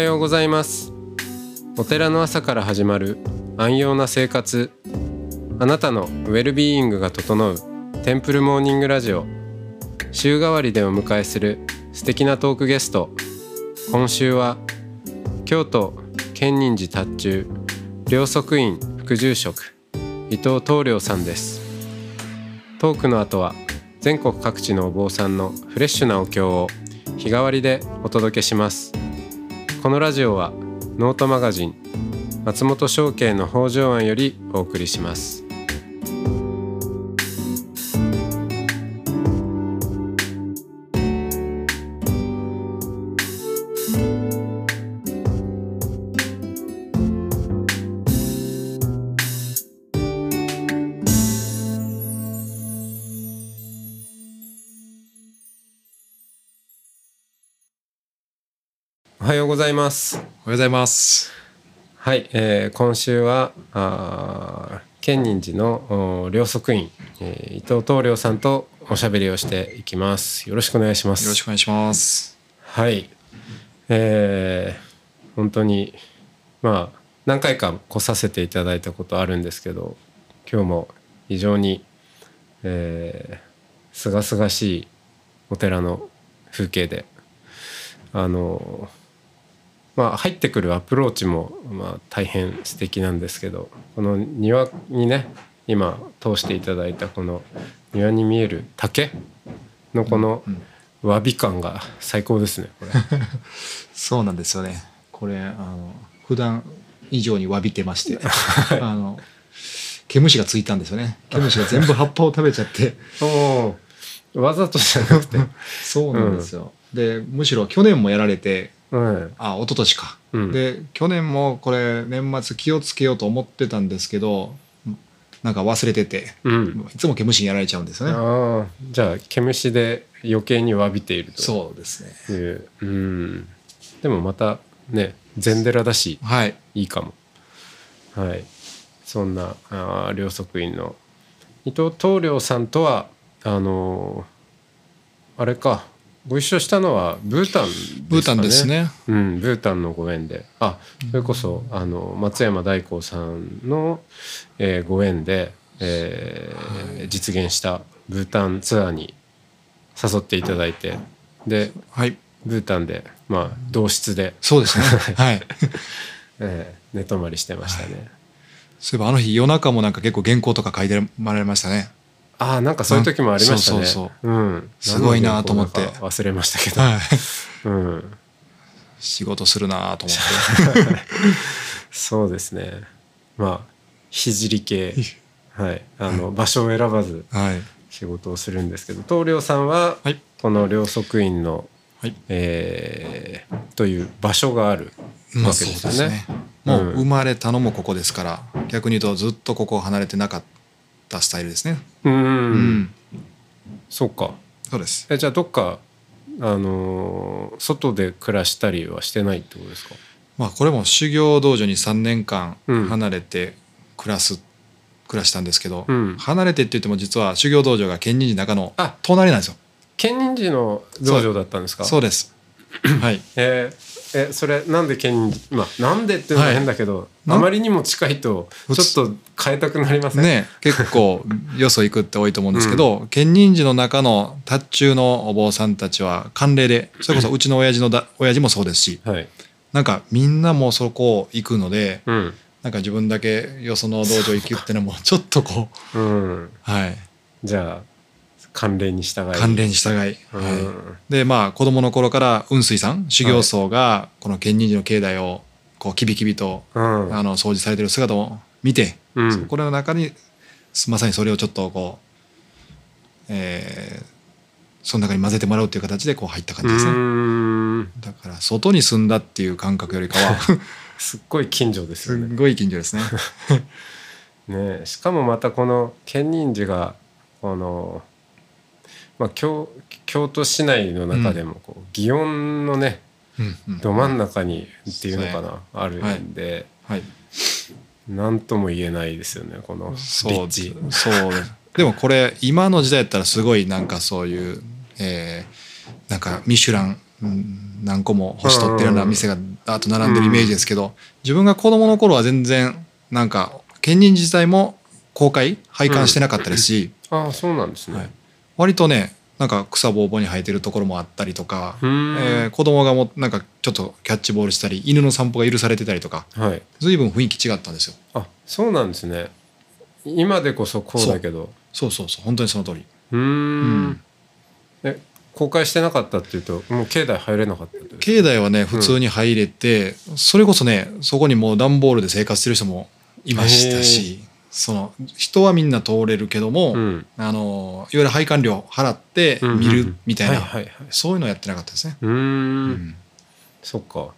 おはようございます。お寺の朝から始まる安養な生活。あなたのウェルビーイングが整うテンプルモーニングラジオ。週替わりでお迎えする素敵なトークゲスト。今週は京都建仁寺達中両側院副住職伊藤東良さんです。トークの後は全国各地のお坊さんのフレッシュなお経を日替わりでお届けします。このラジオはノートマガジン松本商家の北条庵よりお送りします。はようございますおはようございます。はい、えー今週はあー建仁寺のお両側院、えー伊藤東良さんとおしゃべりをしていきますよろしくお願いしますよろしくお願いします。はいえー本当にまあ何回か来させていただいたことあるんですけど今日も非常にえー、清々しいお寺の風景であのまあ入ってくるアプローチもまあ大変素敵なんですけどこの庭にね今通していただいたこの庭に見える竹のこのわび感が最高ですねこれ。そうなんですよね。これあの普段以上に詫びてまして、あの毛虫がついたんですよね。毛虫が全部葉っぱを食べちゃって、わざとじゃなくて、そうなんですよ。でむしろ去年もやられて、うん、あ一昨年か。うん。で去年もこれ年末気をつけようと思ってたんですけど、なんか忘れてて、うん、いつも毛虫にやられちゃうんですよね。ああじゃあ毛虫で余計に詫びていると。そうですね。いううん。でもまたね禅寺だしはい。いいかも。はい。そんなあー両側院の。伊藤東良さんとはあのーあれかご一緒したのはブータンですかねブータンですね。うん、ブータンのご縁であそれこそあの松山大光さんの、えーご縁で、えー実現したブータンツアーに誘っていただいてではい。ブータンでまあ同室で、そうですね。はい。えー寝泊まりしてましたね、そういえばあの日夜中もなんか結構原稿とか書いてまられましたね。ああなんかそういう時もありましたね。そうん、すごいなと思って。忘れましたけど、はい。うん、仕事するなと思って。そうですね。まあ聖系はい。あの場所を選ばずはい。仕事をするんですけど東良さんははい。この両側院の、はい。えーという場所があるまあわけですよね。もううん。生まれたのもここですから、逆に言うとずっとここを離れてなかったスタイルですね。うん、うん。そうかそうです。えじゃあどっかあのー外で暮らしたりはしてないってことですか？まあこれも修行道場に3年間うん離れて暮らす、暮らしたんですけど、うん離れてって言っても実は修行道場が建仁寺中のあ隣なんですよ。建仁寺の道場だったんですか？そうです。はい。えーえそれなんで建仁寺まあなんでっていうのは変だけど、はい。あまりにも近いとちょっと変えたくなりません？ね結構よそ行くって多いと思うんですけど、建仁寺の中の達中のお坊さんたちは慣例でそれこそうちの親父のだ親父もそうですしはい。なんかみんなもうそこ行くのでうん。なんか自分だけよその道場行くってのもちょっとこう。うん。はい。じゃあ慣例に従い。関連に従い、うん。はい、でまあ子供の頃から雲水さん修行僧がこの建仁寺の境内をこうキビキビとうん。あの掃除されてる姿を見て、うん。これの中にまさにそれをちょっとこう、えーその中に混ぜてもらうっていう形でこう入った感じですね。うん。だから外に住んだっていう感覚よりかは すっごい近所ですすよね。っごい近所ですね。ねしかもまたこの建仁寺がこの、まあ、京京都市内の中でもこう祇園のねど真ん中にっていうのかな、あるんで、はい、何とも言えないですよねこのそうでもこれ今の時代やったらすごいなんかそういう、えーなんかミシュランうん何個も星取ってるような店がダーッと並んでるイメージですけど、自分が子供の頃は全然なんか県人自体も公開拝観してなかったですし、ああそうなんですね、はい割とねなんか草ぼうぼうに生えてるところもあったりとか、えー子供がもなんかちょっとキャッチボールしたり犬の散歩が許されてたりとかはい。随分雰囲気違ったんですよ。あそうなんですね。今でこそこうだけど。そう。そうそう本当にその通り。うーん。うん。え公開してなかったっていうともう境内入れなかった境内はね普通に入れて、それこそねそこにもう段ボールで生活してる人もいましたしその人はみんな通れるけども、うん。あのいわゆる配管料払って見るみたいな、そういうのやってなかったですね。うーん。うん。そっか。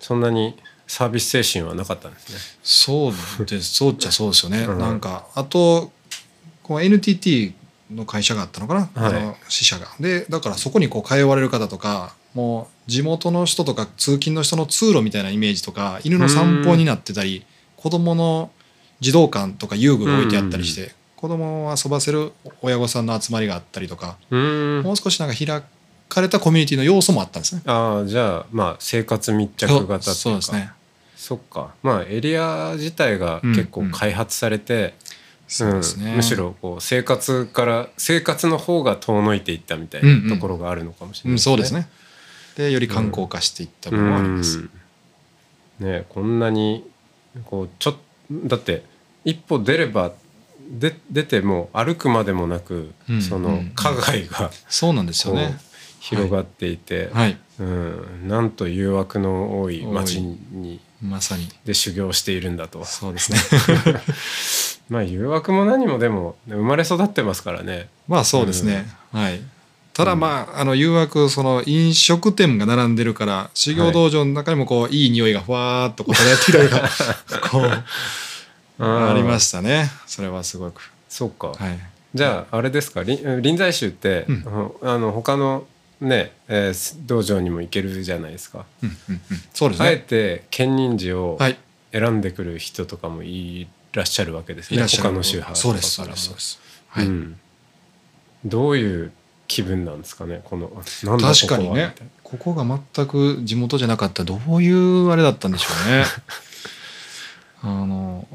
そんなにサービス精神はなかったんですね。そうです。そうっちゃそうですよね。うん。なんかあとこう NTT の会社があったのかな、はい。あの支社が。でだからそこにこう通われる方とかもう地元の人とか通勤の人の通路みたいなイメージとか犬の散歩になってたり子供の児童館とか遊具が置いてあったりして、子供を遊ばせる親御さんの集まりがあったりとかうーんもう少しなんか開かれたコミュニティの要素もあったんですね。ああじゃあまあ生活密着型っていうかそうそうですね。そっかまあエリア自体が結構開発されて、そうですね。んむしろこう生活から生活の方が遠のいていったみたいなところがあるのかもしれないうん、そうですね。でより観光化していった部分もあります。うんねこんなにこうちょっだって一歩出ればで出ても歩くまでもなく、うんそうのん花街がそうなんですよね。広がっていて、はい。うん、なんと誘惑の多い街にまさに。で修行しているんだとそうですね。まあ誘惑も何もでも生まれ育ってますからねまあそうですね。はい。ただまあ、あの誘惑その飲食店が並んでるから修行道場の中にもこう、い、い匂いがふわーっとこう漂ってきたりがこうありまししたね。それはすごく。そうか、はい。じゃああれですか？臨臨済宗って、うん。あの他のね、えー道場にも行けるじゃないですか、うんうんうん。そうですあえねて建仁寺をはい。選んでくる人とかもいらっしゃるわけですね。いらっしゃる。他の宗派とかからも。ですそうですはい、うん。どういう気分なんですかね？この確かにね。ここが全く地元じゃなかったらどういうあれだったんでしょうね。あの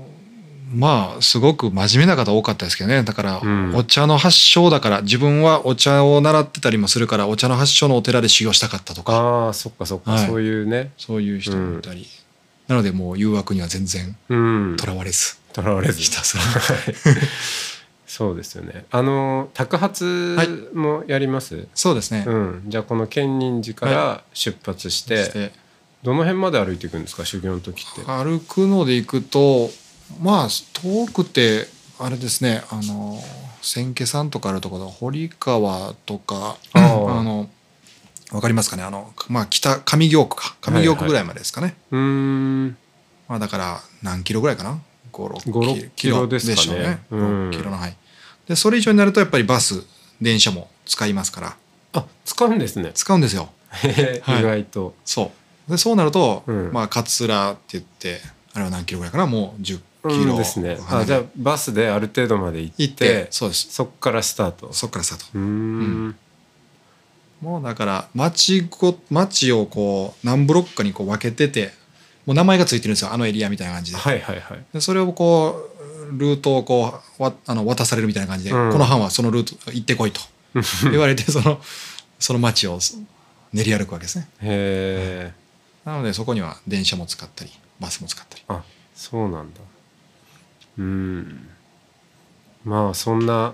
まあすごく真面目な方多かったですけどね。だから、うん。お茶の発祥だから自分はお茶を習ってたりもするからお茶の発祥のお寺で修行したかったとか。ああそっかそっか、はい。そういうね。そういう人もいたり、なのでもう誘惑には全然うん。とらわれず、とらわれず。ひたすら。そうですよね。あの托発もやります、そうですね、うん、じゃあこの建仁寺から出発して、して。どの辺まで歩いていくんですか？修行の時って。歩くので行くとまあ遠くてあれですねあの千家さんとかあるところ堀川とかあのわかりますかね？あのまあ北上京区か。上京区ぐらいまでですかね、うーん。まあだから何キロぐらいかな？56 5-6キロ。でしょうね、うん。6キロの範囲。でそれ以上になるとやっぱりバス電車も使いますから。あ使うんですね。使うんですよ。意外と。そう。でそうなると、うん。まあ桂って言ってあれは何キロぐらいかな？もう10キロ、うんですね。あじゃあバスである程度まで行ってそうです。そっからスタート。そっからスタート。うーん。もうだから町ご町をこう何ブロックかにこう分けててもう名前がついてるんですよ。あのエリアみたいな感じで,、はいはいはい。でそれをこうルートをこうわあの渡されるみたいな感じで、うん。この班はそのルート行ってこいと。言われてそのその町を練り歩くわけですね。へえなのでそこには電車も使ったりバスも使ったり。あそうなんだうん。まあそんな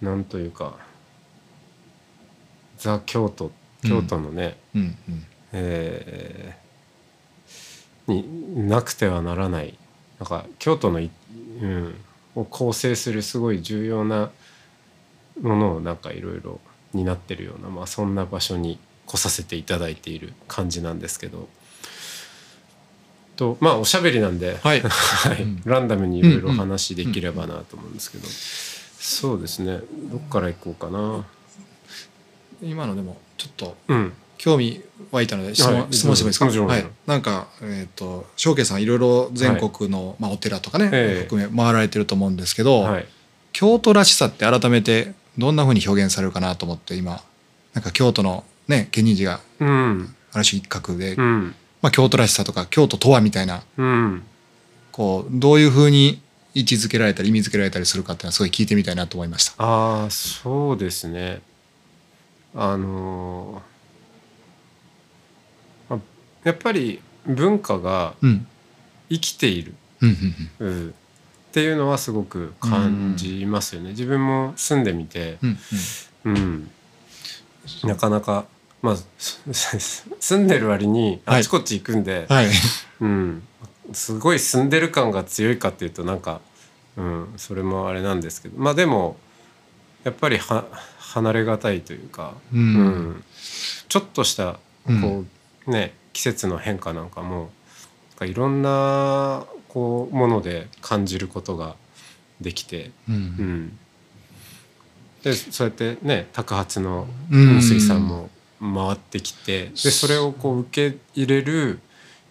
なんというかザ・京都京都のね、うん。うんえーになくてはならないなんか京都のい、うん、を構成するすごい重要なものをなんかいろいろ担ってるような、まあ、そんな場所に来させていただいている感じなんですけど。とまあおしゃべりなんで、はい。ランダムにいろいろお話できればなと思うんですけど、そうですね。どっから行こうかな。今のでもちょっとうん。興味湧いたので質問,、はい。質問してもいいですか？はい、なんかえっ、と翔慶さんいろいろ全国の、まあ、お寺とかね、ええ。含め回られてると思うんですけど、はい。京都らしさって改めてどんなふうに表現されるかなと思って今。なんか京都のね建仁寺がうん。ある種一角でうんまあ、京都らしさとか京都とはみたいなうん。こうどういうふうに位置づけられたり意味づけられたりするかっていうのはすごい聞いてみたいなと思いました。ああそうですね。あのーあやっぱり文化がうん。生きている、うんうんうん。っていうのはすごく感じますよね、自分も住んでみて、うんうん。うん、なかなかまあす住んでる割にあちこち行くんで、はい。うん、すごい住んでる感が強いかっていうとなんか、うん、それもあれなんですけど。まあでもやっぱりは離れがたいというか、うん。うん。ちょっとしたうん。こう、ね季節の変化なんかもなんかいろんなこうもので感じることができて、ううん。ん、でそうやってね托発の水さんも回ってきて。でそれをこう受け入れる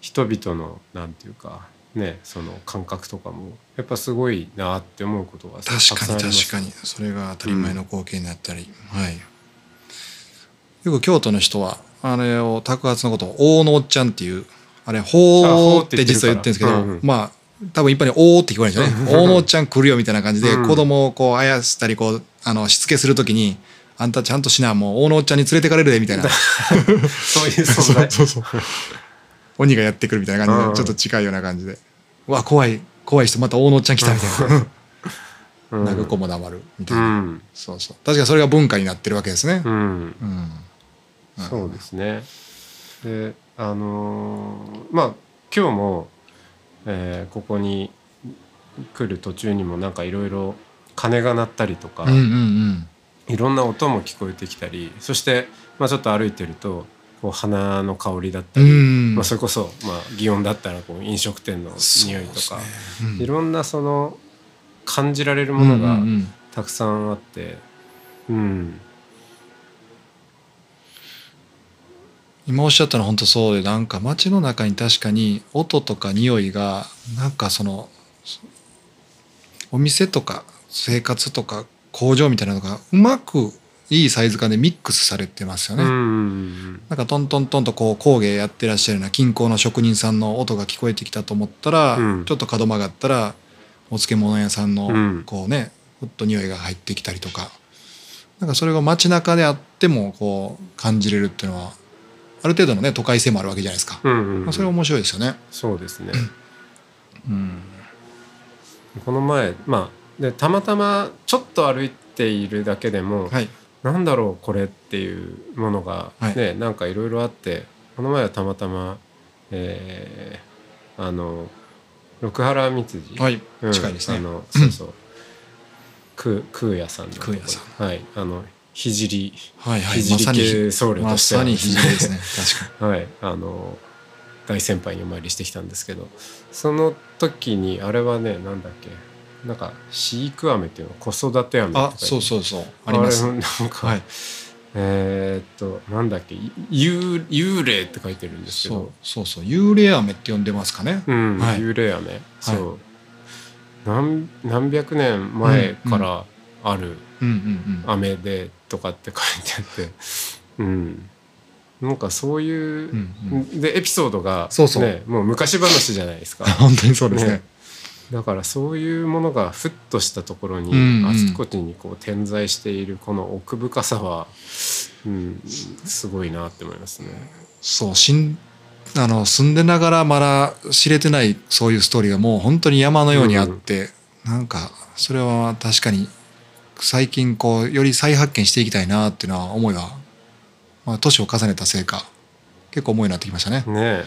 人々のなんていうかねその感覚とかもやっぱすごいなって思うことが確かに確かに。それが当たり前の光景になったり、はい。よく京都の人はあれを托発のことを「大のおっちゃん」っていうあれ「ほー」って実は言ってるんですけど、うんうん。まあ多分一般に「おー」って聞こえるんですよね「大のおっちゃん来るよ」みたいな感じで、うん。子供をこうあやしたりこうあのしつけするときに「あんたちゃんとしなもう大のおっちゃんに連れてかれるで」みたいな。そういう存在。そうそうそう鬼がやってくるみたいな感じうん。でちょっと近いような感じで「うわ怖い。怖い人また大のおっちゃん来た」みたいな。うん。泣く子も黙るみたういな、ん、そうそう。確かにそれが文化になってるわけですね。うん、うん。そうですね。であのーまあ今日も、えーここに来る途中にもなんかいろいろ鐘が鳴ったりとか、うんうんうんいろんな音も聞こえてきたりそして、まあ、ちょっと歩いてるとこう花の香りだったり、うん。まあ、それこそ、まあ、祇園だったらこう飲食店の匂いとか、うん。いろんなその感じられるものがうんうんうん。たくさんあって、うん。今おっしゃったのは本当そうでなんか街の中に確かに音とか匂いがなんかそのお店とか生活とか工場みたいなのがうまくいいサイズ感でミックスされてますよね。なんかトントントンとこう工芸やってらっしゃるような近郊の職人さんの音が聞こえてきたと思ったら、うん。ちょっと角曲がったらお漬物屋さんのうん。こうね、ふっと匂いが入ってきたりとか。なんかそれが街中であってもこう感じれるっていうのはある程度のね都会性もあるわけじゃないですか、うんうんうん。まあ、それは面白いですよね。そうですね。うん。この前まあでたまたまちょっと歩いているだけでも、はい、なんだろうこれっていうものがはい。ね、なんかいろいろあってこの前はたまたま、えーあの六原光次、はい。うん。近いですね。あのそうそう。空空屋さんの空也さはい。あの聖はいはい。聖まさに系僧侶まとして。はさに肘ですね。確か はい。あの大先輩にお参りしてきたんですけどその時にあれはねなんだっけなんか飼育飴っていうの子育て飴にあそうそうそう。あります。なんか、はい。えーっとなんだっけ幽幽霊って書いてるんですけそうどそうそう。幽霊飴って呼んでますかね、うん、はい。幽霊飴そう、何何百年前からあるうんうんうん。飴でとかって書いてあって。うん。なんかそういう、うん。でエピソードがそうそう。ねもう昔話じゃないですか。本当にそうですね。ねだからそういうものがふっとしたところに、うんうんあちこちにこう点在しているこの奥深さは、うん、すごいなって思いますね。そうしんあの住んでながらまだ知れてないそういうストーリーがもう本当に山のようにあって、なんかそれは確かに最近こうより再発見していきたいなっていうのは思いは、まあ、年を重ねたせいか結構思いになってきましたね。ねえ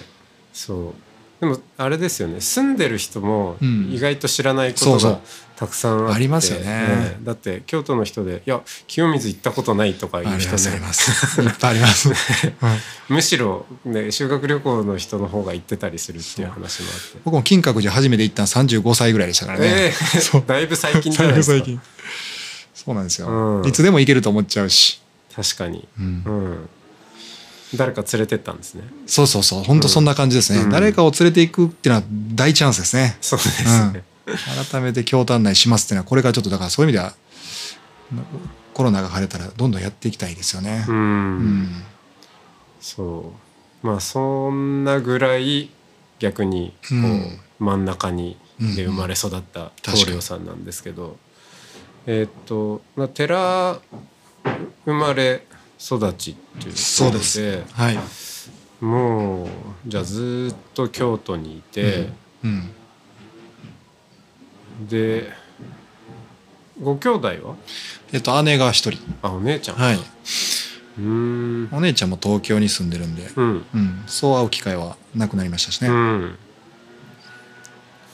そうでもあれですよね。住んでる人もうん。意外と知らないことがたくさんあって、ありますよね。えだって京都の人で「いや清水行ったことない」とかあ言う人りますありねます。いっぱいあります。は いむしろ、ね、修学旅行の人の方が行ってたりするっていう話もあって。僕も金閣寺初めて行ったの35歳ぐらいでしたからね。ええ。そう。だいぶ最近じゃないですか。最近。そうなんですよ、うん。いつでも行けると思っちゃうし。確かに、うん。うん、誰か連れてったんですね。そうそうそう。本当そんな感じですね、うん。誰かを連れていくっていうのは大チャンスですね。そうですね、改めて京都案内しますっていうのはこれからちょっとだからそういう意味ではコロナが晴れたらどんどんやっていきたいですよね。うん、う。んそまあそんなぐらい逆にこう、うん。真ん中にうんで生まれ育った棟梁さんなんですけど、えーっと、まあ、寺生まれ育ちっていうそうです。はい。もうじゃあずーっと京都にいて、うん。でご兄弟は？えっと姉が一人。あお姉ちゃんか、はい。うーん。お姉ちゃんも東京に住んでるんで、うん。うん、そう会う機会はなくなりましたしね。うん。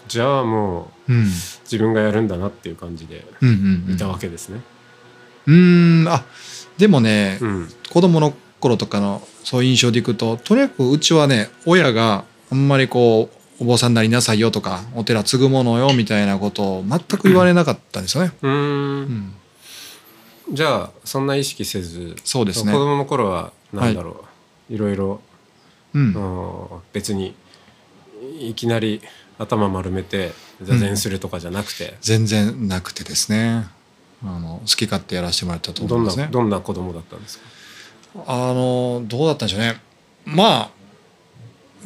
じゃあもううん。自分がやるんだなっていう感じでうんうんうん。いたわけですね。うーん。あでもね、うん。子供の頃とかのそういう印象でいくととにかくうちはね親があんまりこうお坊さんになりなさいよとかお寺継ぐものよみたいなことを全く言われなかったんですよね。うん。ん、じゃあそんな意識せずそうですね。子供の頃はなんだろう、い、ろいろ、うん。うん別にいきなり頭丸めて座禅するとかじゃなくて、全然なくてですねあの好き勝手やらせてもらったとどん思いますね。などんな子供だったんですか？あのどうだったんでしょうね。まあ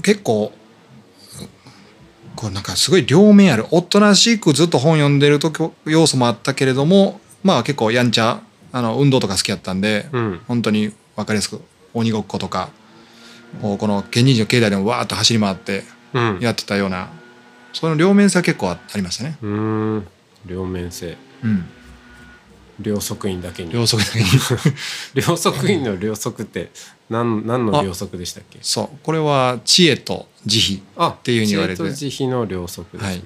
結構こうなんかすごい両面あるおとなしくずっと本読んでると要素もあったけれどもまあ結構やんちゃあの運動とか好きやったんで、うん。本当に分かりやすく鬼ごっことかこうこの県人寺の境内でもわーっと走り回ってうん。やってたようなその両面性は結構あありましたね。うーん。両面性。うん、両側院だけに。両側だけに。両側院の両側って何何の両側でしたっけ？そう。これは知恵と慈悲あっていうふうに言われて。知恵と慈悲の両側です、はい。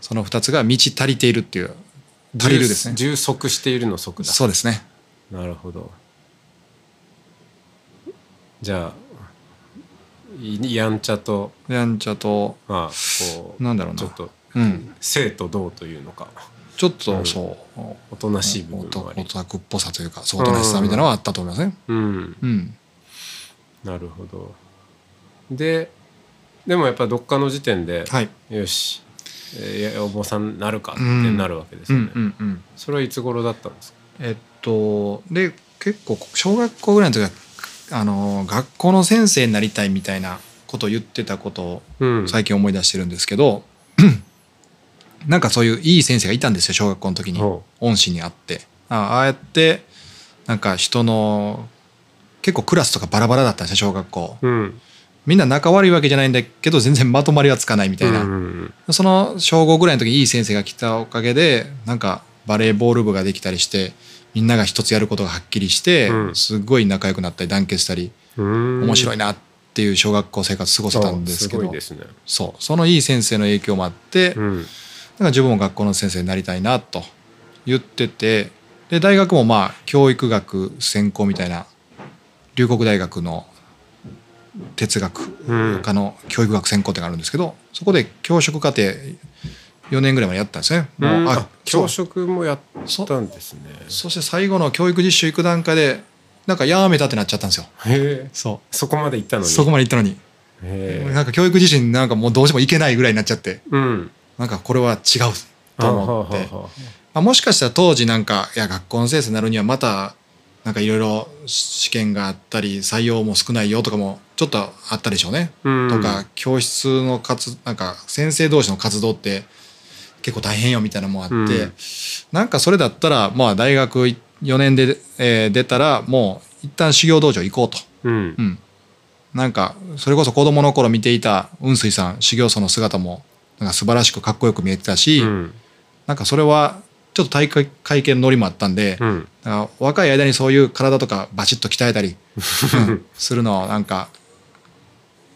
その2つが満ち足りているっていう。足りるですね。充足しているの足だ。そうですね。なるほど。じゃあいやんちゃと。やんちゃと。まあこうなんだろうな。ちょっとうん。生と同というのかちょっとうん。そう。おとなしい部分オタクっぽさというかそうおとなしさみたいなのはあったと思いますねうん。うん。なるほど。ででもやっぱどっかの時点で、はい。よし、えーお坊さんになるかってなるわけですうんよね、うんうん。それはいつ頃だったんですか？えっとで結構小学校ぐらいの時はあの学校の先生になりたいみたいなことを言ってたことをうん。最近思い出してるんですけど、なんかそういういい先生がいたんですよ小学校の時に。ほ恩師に会って。あああやってなんか人の結構クラスとかバラバラだったんですよ小学校。ううん。みんな仲悪いわけじゃないんだけど全然まとまりはつかないみたいな、うんうんその小5ぐらいの時にいい先生が来たおかげでなんかバレーボール部ができたりしてみんなが一つやることがはっきりして、うん。すっごい仲良くなったり団結したりうん。面白いなっていう小学校生活過ごせたんですけど。ね。そう。そのいい先生の影響もあって、うんなんか自分も学校の先生になりたいなと言っててで大学もまあ教育学専攻みたいな龍谷大学の哲学うん。科の教育学専攻ってがあるんですけどそこで教職課程4年ぐらいまでやったんですね。もうあうんあ教職もやったんですね。そして最後の教育実習行く段階でなんかやめたってなっちゃったんですよ。へえ。そそこまで行ったのに。うそこまで行ったのに。へえ。なんか教育実習になんかもうどうしても行けないぐらいになっちゃって。うんなんかこれは違うと思って。まあ、もしかしたら当時なんかいや学校の先生になるにはまたなんかいろいろ試験があったり採用も少ないよとかもちょっとあったでしょうね。うんとか教室の活なんか先生同士の活動って結構大変よみたいなのもあって、うんなんかそれだったらまあ大学4年で、えー出たらもう一旦修行道場行こうと。うんうん、なんかそれこそ子供の頃見ていた雲水さん修行僧の姿もなんか素晴らしくかっこよく見えてたし、うん。なんかそれはちょっと大会会見のノリもあったんで、うん。だから若い間にそういう体とかバチッと鍛えたり、うんするのはなんか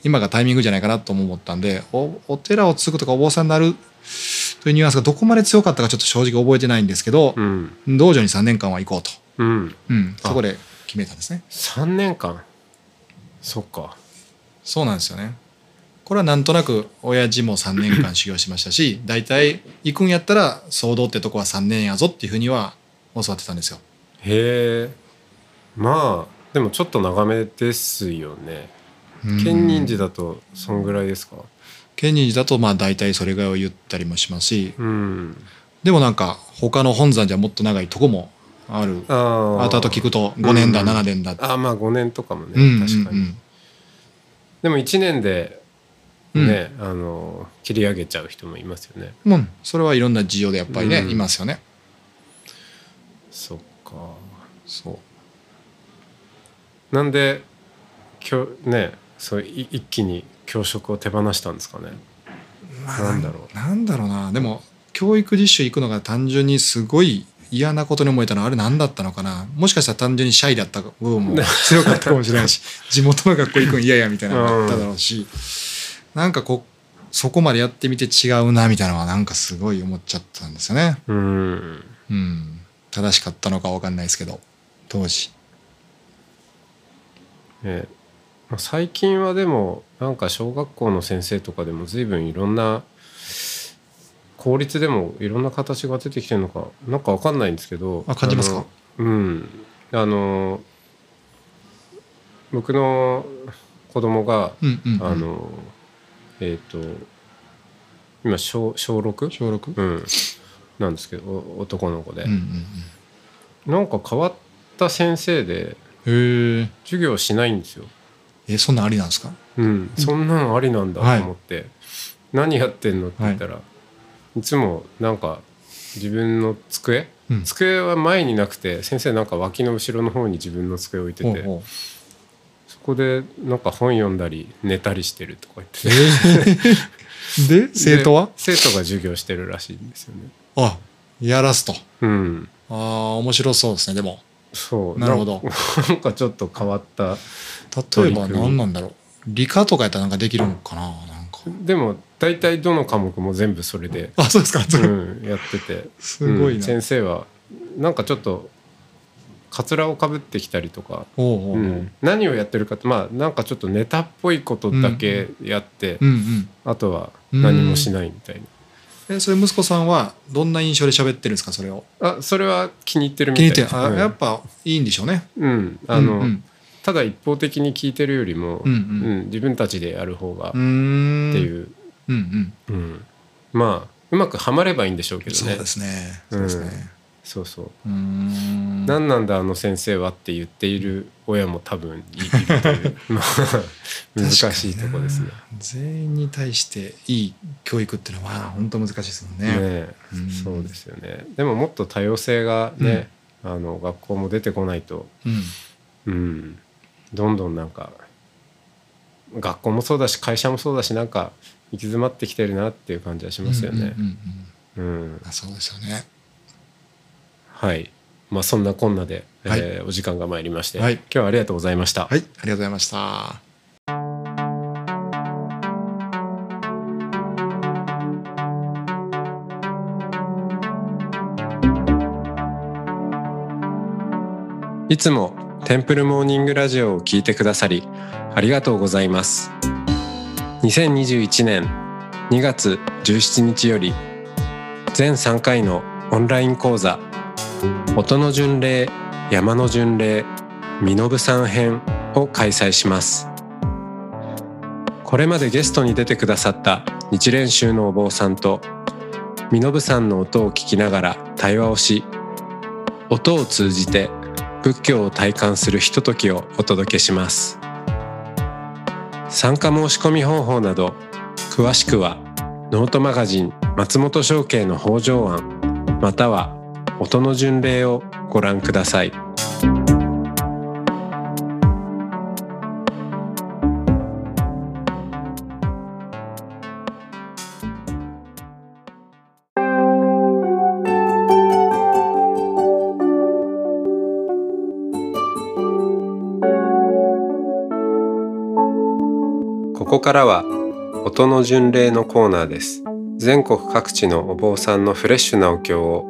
今がタイミングじゃないかなとも思ったんでおお寺を継ぐとかお坊さんになるというニュアンスがどこまで強かったかちょっと正直覚えてないんですけどう、ん。道場に3年間は行こうと、うん。うん、そこで決めたんですね。3年間。そっか。そうなんですよねこれはなんとなく親父も3年間修行しましたし 大体行くんやったら騒動ってとこは3年やぞっていうふうには教わってたんですよ。へえ。まあでもちょっと長めですよね。うん。建仁寺だとそんぐらいですか？建仁寺だとまあ大体それぐらいを言ったりもしますしうん。でもなんか他の本山じゃもっと長いとこもある。あ後々聞くと5年だうん。7年だああまあ5年とかもね、うんうん確かに、うんでも1年でね、あの切り上げちゃう人もいますよね。うん、それはいろんな事情でやっぱりね、うん。いますよね。そっか。そう。なんで今日ねそうい一気に教職を手放したんですかね？まあなんだろう。なんだろうな。でも教育実習行くのが単純にすごい嫌なことに思えたのはあれ何だったのかな？もしかしたら単純にシャイだった部分も強かったかもしれないし 地元の学校行くん嫌やみたいなのがあっただろうし、なんかこうそこまでやってみて違うなみたいなのはなんかすごい思っちゃったんですよね。うん。うん、正しかったのかわかんないですけど当時。えまあ最近はでもなんか小学校の先生とかでも随分いろんな公立でもいろんな形が出てきてるのかなんかわかんないんですけどあ感じますか？うん。あの僕の子供が、うんうんうん。あのえっ、と今小小 6? 小 6? うん。なんですけどお男の子で、うんうんなんか変わった先生で授業しないんですよ。えそんなんありなんですか？うん、そんなのありなんだと思って、何やってんのって言ったら、い、つもなんか自分の机？うん。机は前になくて先生なんか脇の後ろの方に自分の机置いてて。ほうほう。そこでなんか本読んだり寝たりしてるとか言ってえてー。で生徒は？で生徒が授業してるらしいんですよね。あやらすと。うん、ああ面白そうですねでも。そう。なるほど。なんか ちょっと変わった例えば何なんだろう。理科とかやったらなんかできるのかななんか。でも大体どの科目も全部それで、あそうですか、うん、やってて。すごいな、うん先生はなんかちょっとかつらをかぶってきたりとか、何をやってるかってまあなんかちょっとネタっぽいことだけやって、うんうん。あとは何もしないみたいえそれ息子さんはどんな印象で喋ってるんですかそれを？な、あそれは気に入ってるみ気たい。に入ってる。あ、うん。やっぱいいんでしょうね。うん。あの、うんうん。ただ一方的に聞いてるよりも、うんうん。うん自分たちでやる方がっていう、うんうん。うん。まあうまくはまればいいんでしょうけどね。そうですね。そうですねそうそう。うーん何なんだあの先生はって言っている親も多分いいるというまあ難しいとこですね。全員に対していい教育っていうのは本当難しいですもんね。ねそうですよね。でももっと多様性がね、あの学校も出てこないと、うん。うん、どんどんなんか学校もそうだし会社もそうだしなんか行き詰まってきてるなっていう感じはしますよね。うん。うんうんうん。あそうですよねはい。まあそんなこんなで、はい。えーお時間が参りまして、はい。今日はありがとうございました。はい。ありがとうございました。いつもテンプルモーニングラジオを聞いてくださりありがとうございます。2021年2月17日より全3回のオンライン講座音の巡礼山の巡礼身延さん編を開催します。これまでゲストに出てくださった日蓮宗のお坊さんと身延さんの音を聞きながら対話をし音を通じて仏教を体感するひとときをお届けします。参加申し込み方法など詳しくはノートマガジン松本商家の北条案または音の巡礼をご覧ください。ここからは音の巡礼のコーナーです。全国各地のお坊さんのフレッシュなお経を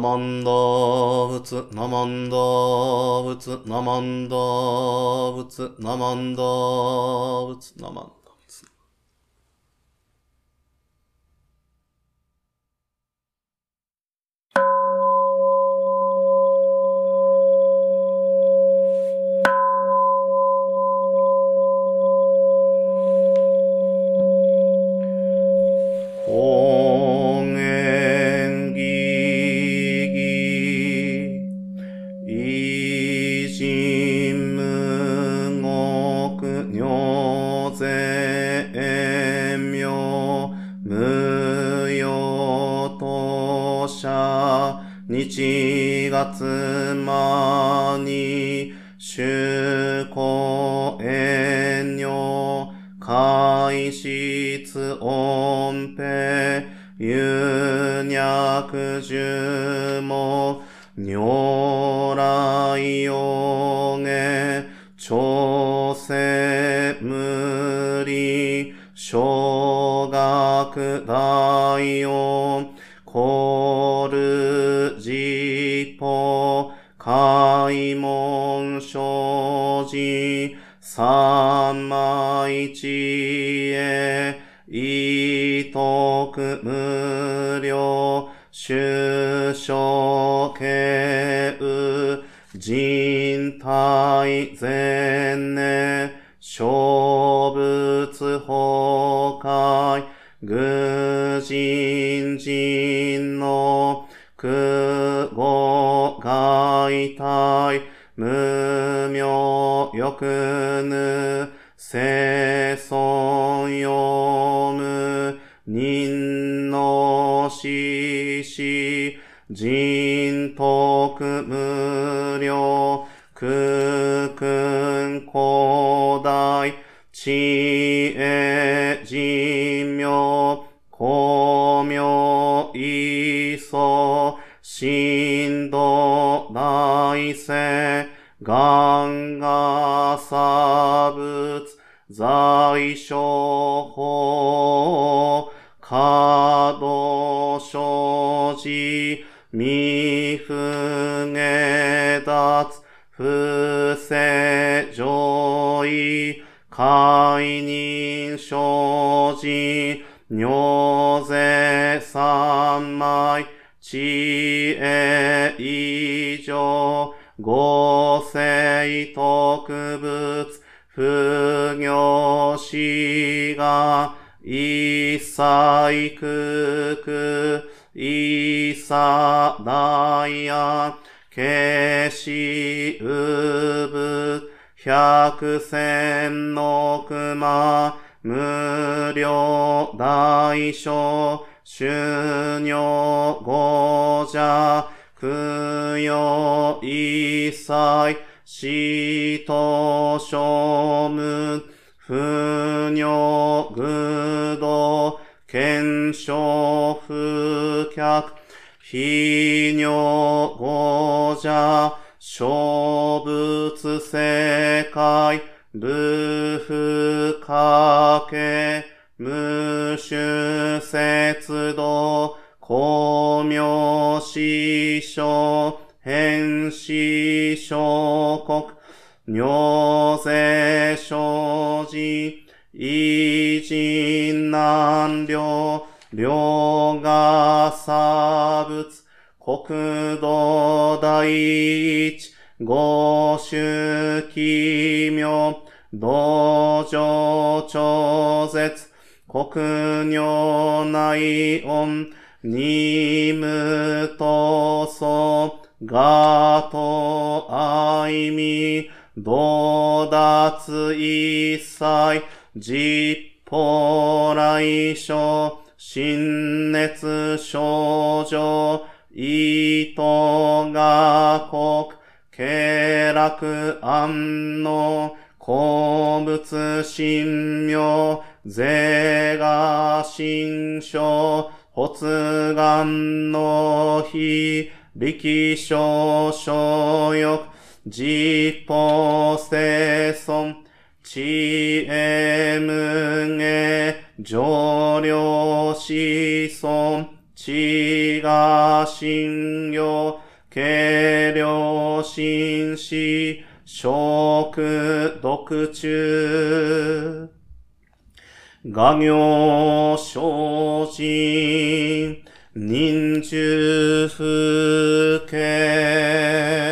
ナマンダ仏、ナマンダ仏、ナマンダ仏、ナマンダ仏、ナマンダ仏。高日月間に主公遠慮海質音平有脈樹も如来用下調整無理小学大音開門生じ三枚知恵意徳無量主所敬う人体前年小仏崩壊愚人人の空語外体無名欲ぬ生存読む人の死死人徳無量空君古代知恵人名公明意祖神道大聖願が差仏在所法可動生じ未不下脱不正上位解任生じ尿税三枚知恵以上合成特物不行死が一切空空一切大安消しうぶ百千の熊無料大小収入五者供養一切死と庶務不尿愚道検証不客非尿五者小仏世界部不可け無種節道公明師匠変死小国尿税生じ偉人難量量が差仏国土第一五種奇妙道場超絶国尿内音にむとそがとあいみどだついさいじっぽらいしょしんねつしょうじょういとがこくけらくあんのこうぶつしんみょうぜがしんしょ発願の日力少所欲実法生存知恵無下上領子孫地が信用、軽量心死、食、毒中。画行昇進、人中不景。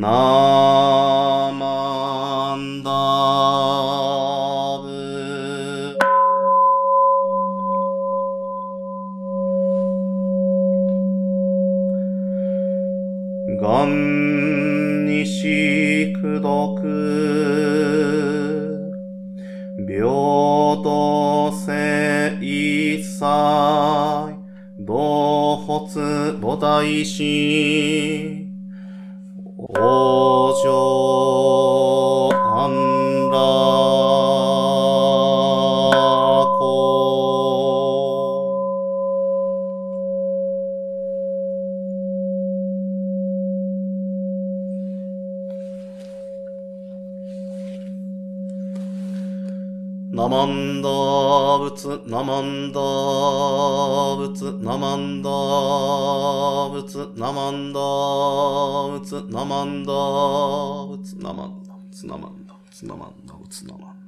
ナーマンダブ。ガンニシクド。平等性一切。同発母大心。往生仏、ナマンダー仏、ナマンダー仏、ナマンダー仏、ナマンダ仏、ナマンダ仏、ナマンダ仏、ナマンダ仏、ナマンダー